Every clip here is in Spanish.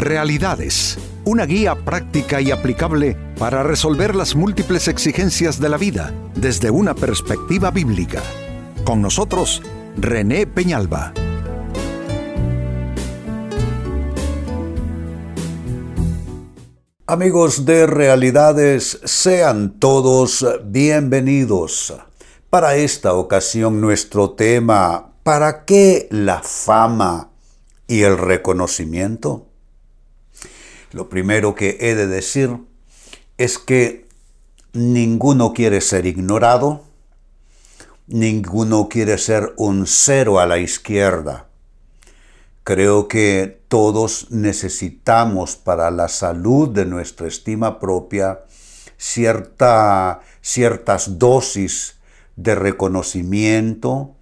Realidades, una guía práctica y aplicable para resolver las múltiples exigencias de la vida desde una perspectiva bíblica. Con nosotros, René Peñalba. Amigos de Realidades, sean todos bienvenidos. Para esta ocasión nuestro tema, ¿para qué la fama y el reconocimiento? Lo primero que he de decir es que ninguno quiere ser ignorado, ninguno quiere ser un cero a la izquierda. Creo que todos necesitamos para la salud de nuestra estima propia cierta, ciertas dosis de reconocimiento,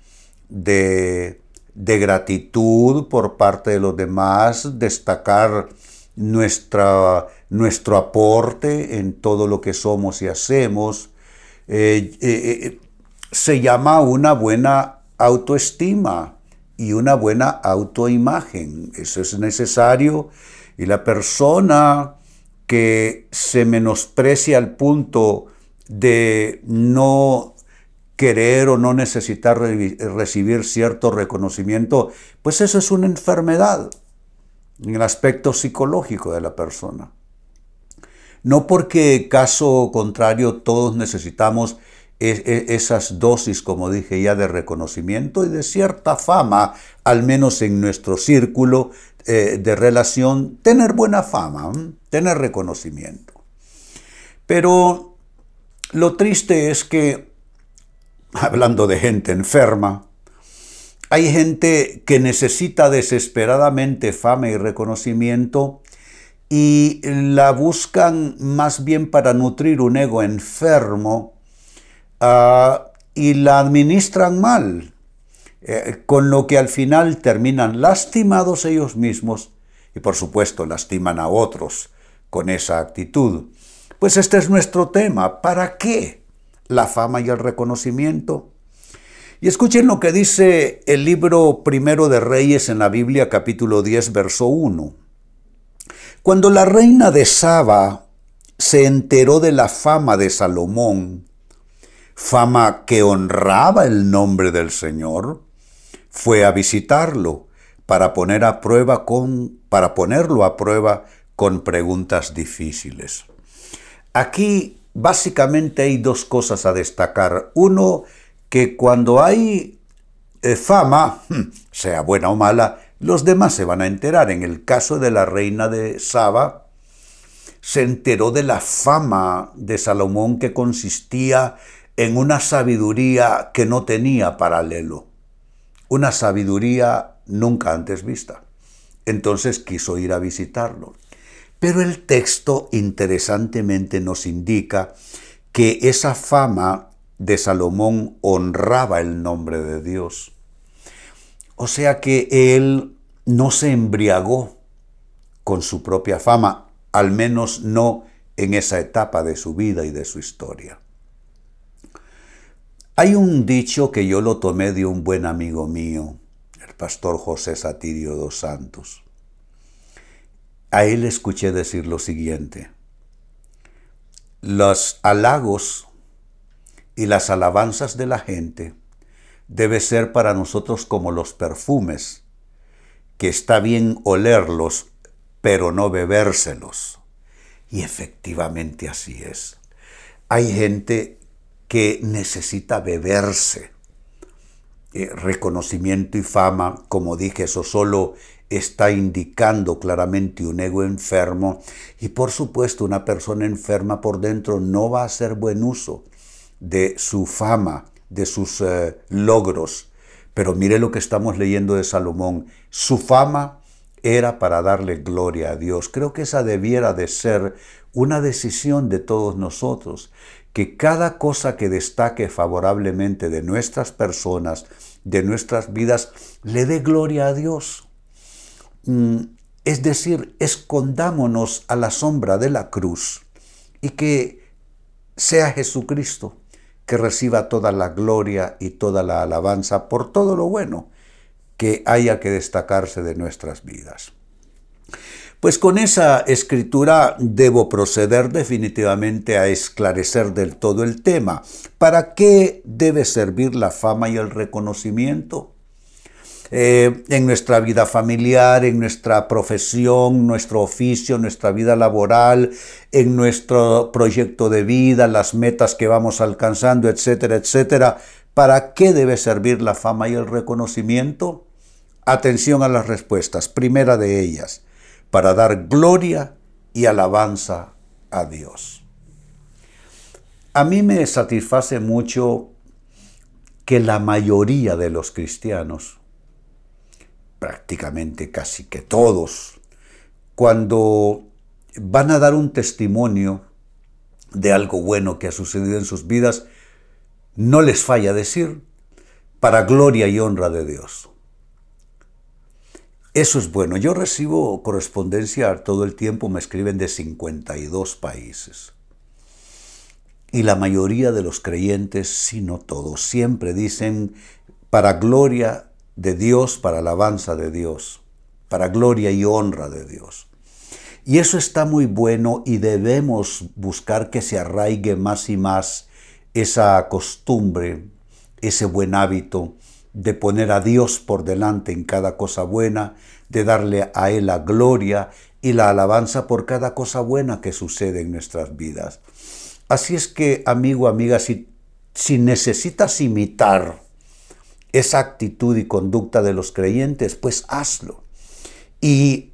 de, de gratitud por parte de los demás, destacar nuestra, nuestro aporte en todo lo que somos y hacemos, eh, eh, eh, se llama una buena autoestima y una buena autoimagen. Eso es necesario y la persona que se menosprecia al punto de no querer o no necesitar recibir cierto reconocimiento, pues eso es una enfermedad en el aspecto psicológico de la persona. No porque caso contrario todos necesitamos esas dosis, como dije ya, de reconocimiento y de cierta fama, al menos en nuestro círculo eh, de relación, tener buena fama, tener reconocimiento. Pero lo triste es que, hablando de gente enferma, hay gente que necesita desesperadamente fama y reconocimiento y la buscan más bien para nutrir un ego enfermo ah, y la administran mal, eh, con lo que al final terminan lastimados ellos mismos y por supuesto lastiman a otros con esa actitud. Pues este es nuestro tema. ¿Para qué la fama y el reconocimiento? Y escuchen lo que dice el libro primero de Reyes en la Biblia capítulo 10 verso 1. Cuando la reina de Saba se enteró de la fama de Salomón, fama que honraba el nombre del Señor, fue a visitarlo para para ponerlo a prueba con preguntas difíciles. Aquí básicamente hay dos cosas a destacar. Uno que cuando hay eh, fama, hmm, sea buena o mala, los demás se van a enterar. En el caso de la reina de Saba, se enteró de la fama de Salomón que consistía en una sabiduría que no tenía paralelo, una sabiduría nunca antes vista. Entonces quiso ir a visitarlo. Pero el texto interesantemente nos indica que esa fama de Salomón honraba el nombre de Dios. O sea que él no se embriagó con su propia fama, al menos no en esa etapa de su vida y de su historia. Hay un dicho que yo lo tomé de un buen amigo mío, el pastor José Satirio dos Santos. A él escuché decir lo siguiente, los halagos y las alabanzas de la gente debe ser para nosotros como los perfumes, que está bien olerlos, pero no bebérselos. Y efectivamente así es. Hay gente que necesita beberse eh, reconocimiento y fama, como dije, eso solo está indicando claramente un ego enfermo y por supuesto una persona enferma por dentro no va a hacer buen uso de su fama, de sus eh, logros. Pero mire lo que estamos leyendo de Salomón. Su fama era para darle gloria a Dios. Creo que esa debiera de ser una decisión de todos nosotros, que cada cosa que destaque favorablemente de nuestras personas, de nuestras vidas, le dé gloria a Dios. Mm, es decir, escondámonos a la sombra de la cruz y que sea Jesucristo que reciba toda la gloria y toda la alabanza por todo lo bueno que haya que destacarse de nuestras vidas. Pues con esa escritura debo proceder definitivamente a esclarecer del todo el tema. ¿Para qué debe servir la fama y el reconocimiento? Eh, en nuestra vida familiar, en nuestra profesión, nuestro oficio, nuestra vida laboral, en nuestro proyecto de vida, las metas que vamos alcanzando, etcétera, etcétera. ¿Para qué debe servir la fama y el reconocimiento? Atención a las respuestas. Primera de ellas, para dar gloria y alabanza a Dios. A mí me satisface mucho que la mayoría de los cristianos, prácticamente casi que todos, cuando van a dar un testimonio de algo bueno que ha sucedido en sus vidas, no les falla decir, para gloria y honra de Dios. Eso es bueno. Yo recibo correspondencia todo el tiempo, me escriben de 52 países. Y la mayoría de los creyentes, si no todos, siempre dicen para gloria de Dios, para alabanza de Dios, para gloria y honra de Dios. Y eso está muy bueno y debemos buscar que se arraigue más y más esa costumbre, ese buen hábito de poner a Dios por delante en cada cosa buena, de darle a Él la gloria y la alabanza por cada cosa buena que sucede en nuestras vidas. Así es que, amigo, amiga, si, si necesitas imitar esa actitud y conducta de los creyentes, pues hazlo. Y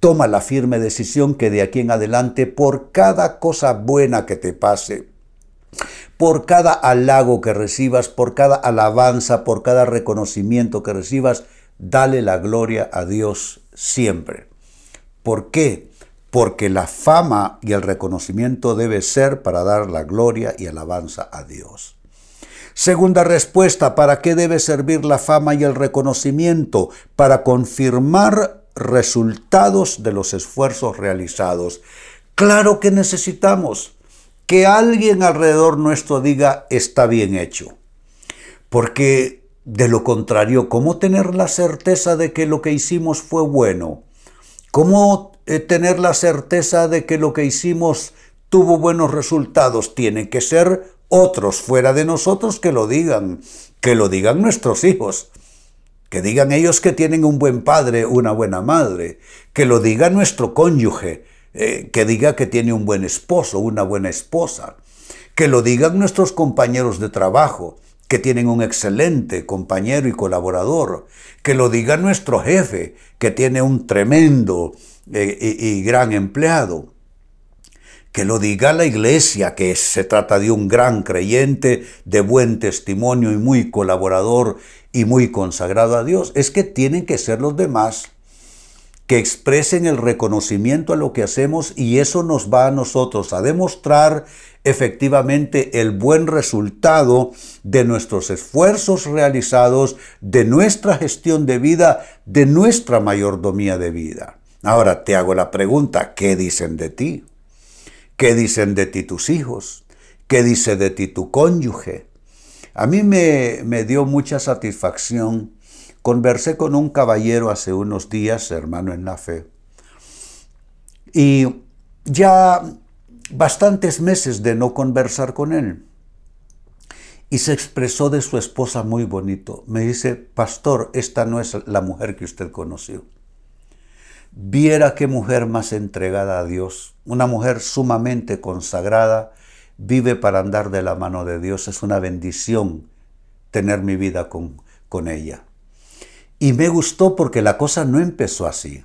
toma la firme decisión que de aquí en adelante, por cada cosa buena que te pase, por cada halago que recibas, por cada alabanza, por cada reconocimiento que recibas, dale la gloria a Dios siempre. ¿Por qué? Porque la fama y el reconocimiento debe ser para dar la gloria y alabanza a Dios. Segunda respuesta, ¿para qué debe servir la fama y el reconocimiento? Para confirmar resultados de los esfuerzos realizados. Claro que necesitamos que alguien alrededor nuestro diga está bien hecho. Porque de lo contrario, ¿cómo tener la certeza de que lo que hicimos fue bueno? ¿Cómo eh, tener la certeza de que lo que hicimos tuvo buenos resultados? Tienen que ser otros fuera de nosotros que lo digan, que lo digan nuestros hijos, que digan ellos que tienen un buen padre, una buena madre, que lo diga nuestro cónyuge, eh, que diga que tiene un buen esposo, una buena esposa, que lo digan nuestros compañeros de trabajo, que tienen un excelente compañero y colaborador, que lo diga nuestro jefe, que tiene un tremendo eh, y, gran empleado, que lo diga la iglesia, que se trata de un gran creyente, de buen testimonio y muy colaborador y muy consagrado a Dios. Es que tienen que ser los demás que expresen el reconocimiento a lo que hacemos y eso nos va a nosotros a demostrar efectivamente el buen resultado de nuestros esfuerzos realizados, de nuestra gestión de vida, de nuestra mayordomía de vida. Ahora te hago la pregunta, ¿qué dicen de ti? ¿Qué dicen de ti tus hijos? ¿Qué dice de ti tu cónyuge? A mí me, me dio mucha satisfacción Conversé con un caballero hace unos días, hermano en la fe, y ya bastantes meses de no conversar con él. Y se expresó de su esposa muy bonito. Me dice, pastor, esta no es la mujer que usted conoció. Viera qué mujer más entregada a Dios, una mujer sumamente consagrada, vive para andar de la mano de Dios. Es una bendición tener mi vida con, con ella. Y me gustó porque la cosa no empezó así.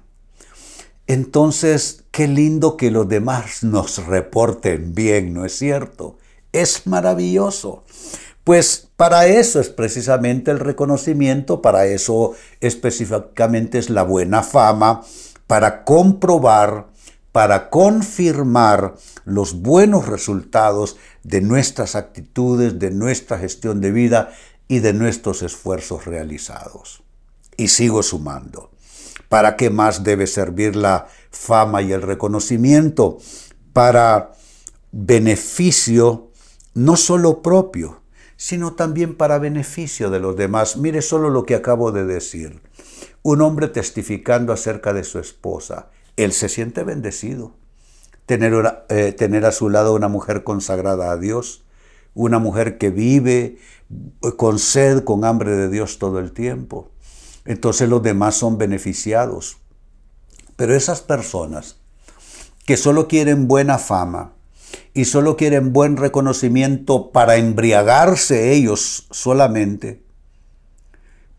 Entonces, qué lindo que los demás nos reporten bien, ¿no es cierto? Es maravilloso. Pues para eso es precisamente el reconocimiento, para eso específicamente es la buena fama, para comprobar, para confirmar los buenos resultados de nuestras actitudes, de nuestra gestión de vida y de nuestros esfuerzos realizados y sigo sumando. ¿Para qué más debe servir la fama y el reconocimiento? Para beneficio no solo propio, sino también para beneficio de los demás. Mire solo lo que acabo de decir. Un hombre testificando acerca de su esposa. Él se siente bendecido. Tener, eh, tener a su lado una mujer consagrada a Dios, una mujer que vive con sed, con hambre de Dios todo el tiempo. Entonces los demás son beneficiados. Pero esas personas que solo quieren buena fama y solo quieren buen reconocimiento para embriagarse ellos solamente,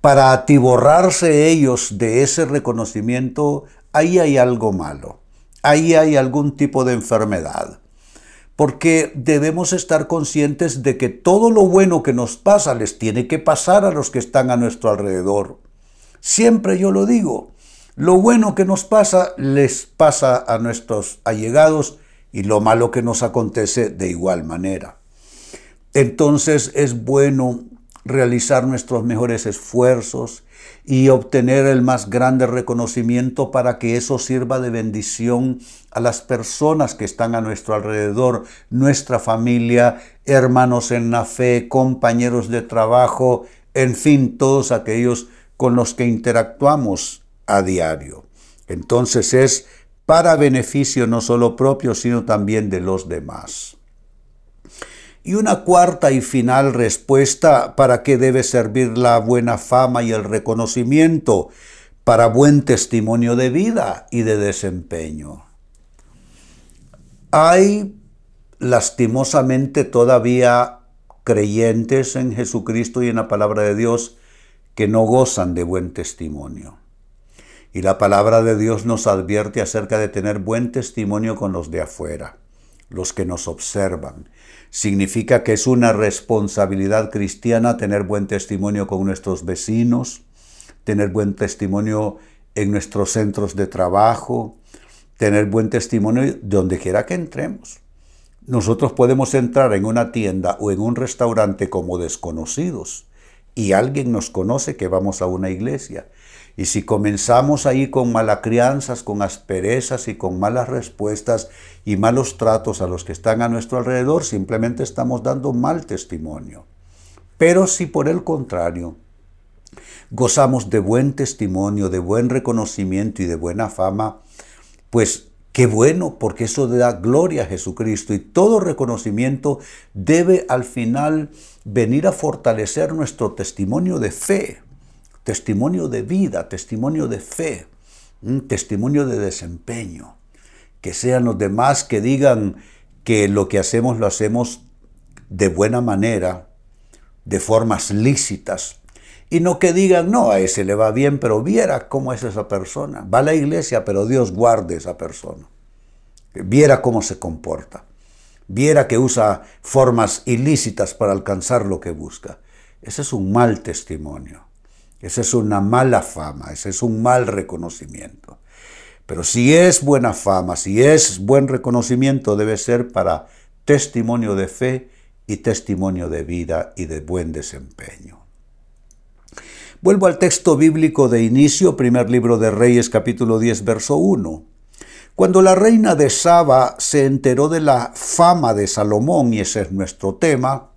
para atiborrarse ellos de ese reconocimiento, ahí hay algo malo, ahí hay algún tipo de enfermedad. Porque debemos estar conscientes de que todo lo bueno que nos pasa les tiene que pasar a los que están a nuestro alrededor. Siempre yo lo digo, lo bueno que nos pasa les pasa a nuestros allegados y lo malo que nos acontece de igual manera. Entonces es bueno realizar nuestros mejores esfuerzos y obtener el más grande reconocimiento para que eso sirva de bendición a las personas que están a nuestro alrededor, nuestra familia, hermanos en la fe, compañeros de trabajo, en fin, todos aquellos con los que interactuamos a diario. Entonces es para beneficio no solo propio, sino también de los demás. Y una cuarta y final respuesta para qué debe servir la buena fama y el reconocimiento para buen testimonio de vida y de desempeño. Hay lastimosamente todavía creyentes en Jesucristo y en la palabra de Dios que no gozan de buen testimonio. Y la palabra de Dios nos advierte acerca de tener buen testimonio con los de afuera, los que nos observan. Significa que es una responsabilidad cristiana tener buen testimonio con nuestros vecinos, tener buen testimonio en nuestros centros de trabajo, tener buen testimonio donde quiera que entremos. Nosotros podemos entrar en una tienda o en un restaurante como desconocidos y alguien nos conoce que vamos a una iglesia y si comenzamos ahí con malacrianzas, con asperezas y con malas respuestas y malos tratos a los que están a nuestro alrededor, simplemente estamos dando mal testimonio. Pero si por el contrario gozamos de buen testimonio, de buen reconocimiento y de buena fama, pues qué bueno, porque eso da gloria a Jesucristo y todo reconocimiento debe al final venir a fortalecer nuestro testimonio de fe testimonio de vida, testimonio de fe, un testimonio de desempeño. Que sean los demás que digan que lo que hacemos lo hacemos de buena manera, de formas lícitas, y no que digan, no, a ese le va bien, pero viera cómo es esa persona. Va a la iglesia, pero Dios guarde esa persona. Viera cómo se comporta. Viera que usa formas ilícitas para alcanzar lo que busca. Ese es un mal testimonio. Esa es una mala fama, ese es un mal reconocimiento. Pero si es buena fama, si es buen reconocimiento, debe ser para testimonio de fe y testimonio de vida y de buen desempeño. Vuelvo al texto bíblico de inicio, primer libro de Reyes capítulo 10, verso 1. Cuando la reina de Saba se enteró de la fama de Salomón, y ese es nuestro tema,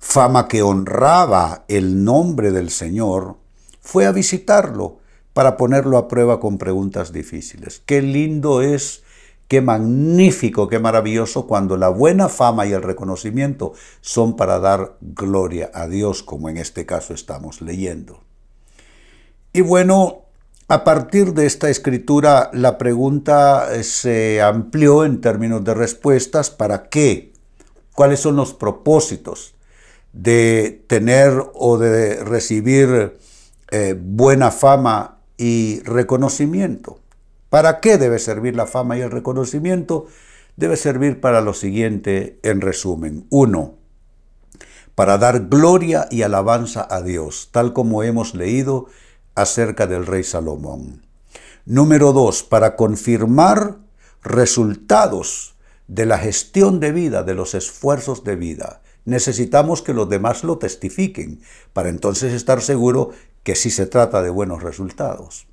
fama que honraba el nombre del Señor, fue a visitarlo para ponerlo a prueba con preguntas difíciles. Qué lindo es, qué magnífico, qué maravilloso cuando la buena fama y el reconocimiento son para dar gloria a Dios, como en este caso estamos leyendo. Y bueno, a partir de esta escritura la pregunta se amplió en términos de respuestas. ¿Para qué? ¿Cuáles son los propósitos? De tener o de recibir eh, buena fama y reconocimiento. ¿Para qué debe servir la fama y el reconocimiento? Debe servir para lo siguiente en resumen. Uno, para dar gloria y alabanza a Dios, tal como hemos leído acerca del rey Salomón. Número dos, para confirmar resultados de la gestión de vida, de los esfuerzos de vida necesitamos que los demás lo testifiquen para entonces estar seguro que sí se trata de buenos resultados.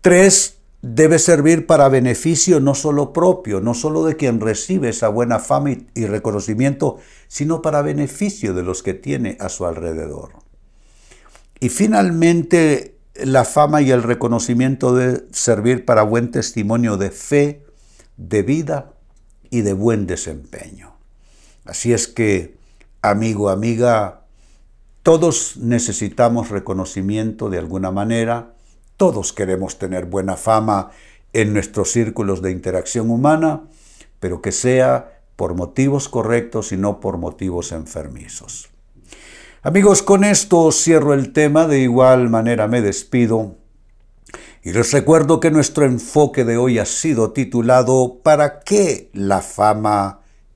Tres, debe servir para beneficio no solo propio, no solo de quien recibe esa buena fama y reconocimiento, sino para beneficio de los que tiene a su alrededor. Y finalmente, la fama y el reconocimiento de servir para buen testimonio de fe, de vida y de buen desempeño. Así es que, amigo, amiga, todos necesitamos reconocimiento de alguna manera, todos queremos tener buena fama en nuestros círculos de interacción humana, pero que sea por motivos correctos y no por motivos enfermizos. Amigos, con esto cierro el tema, de igual manera me despido y les recuerdo que nuestro enfoque de hoy ha sido titulado ¿Para qué la fama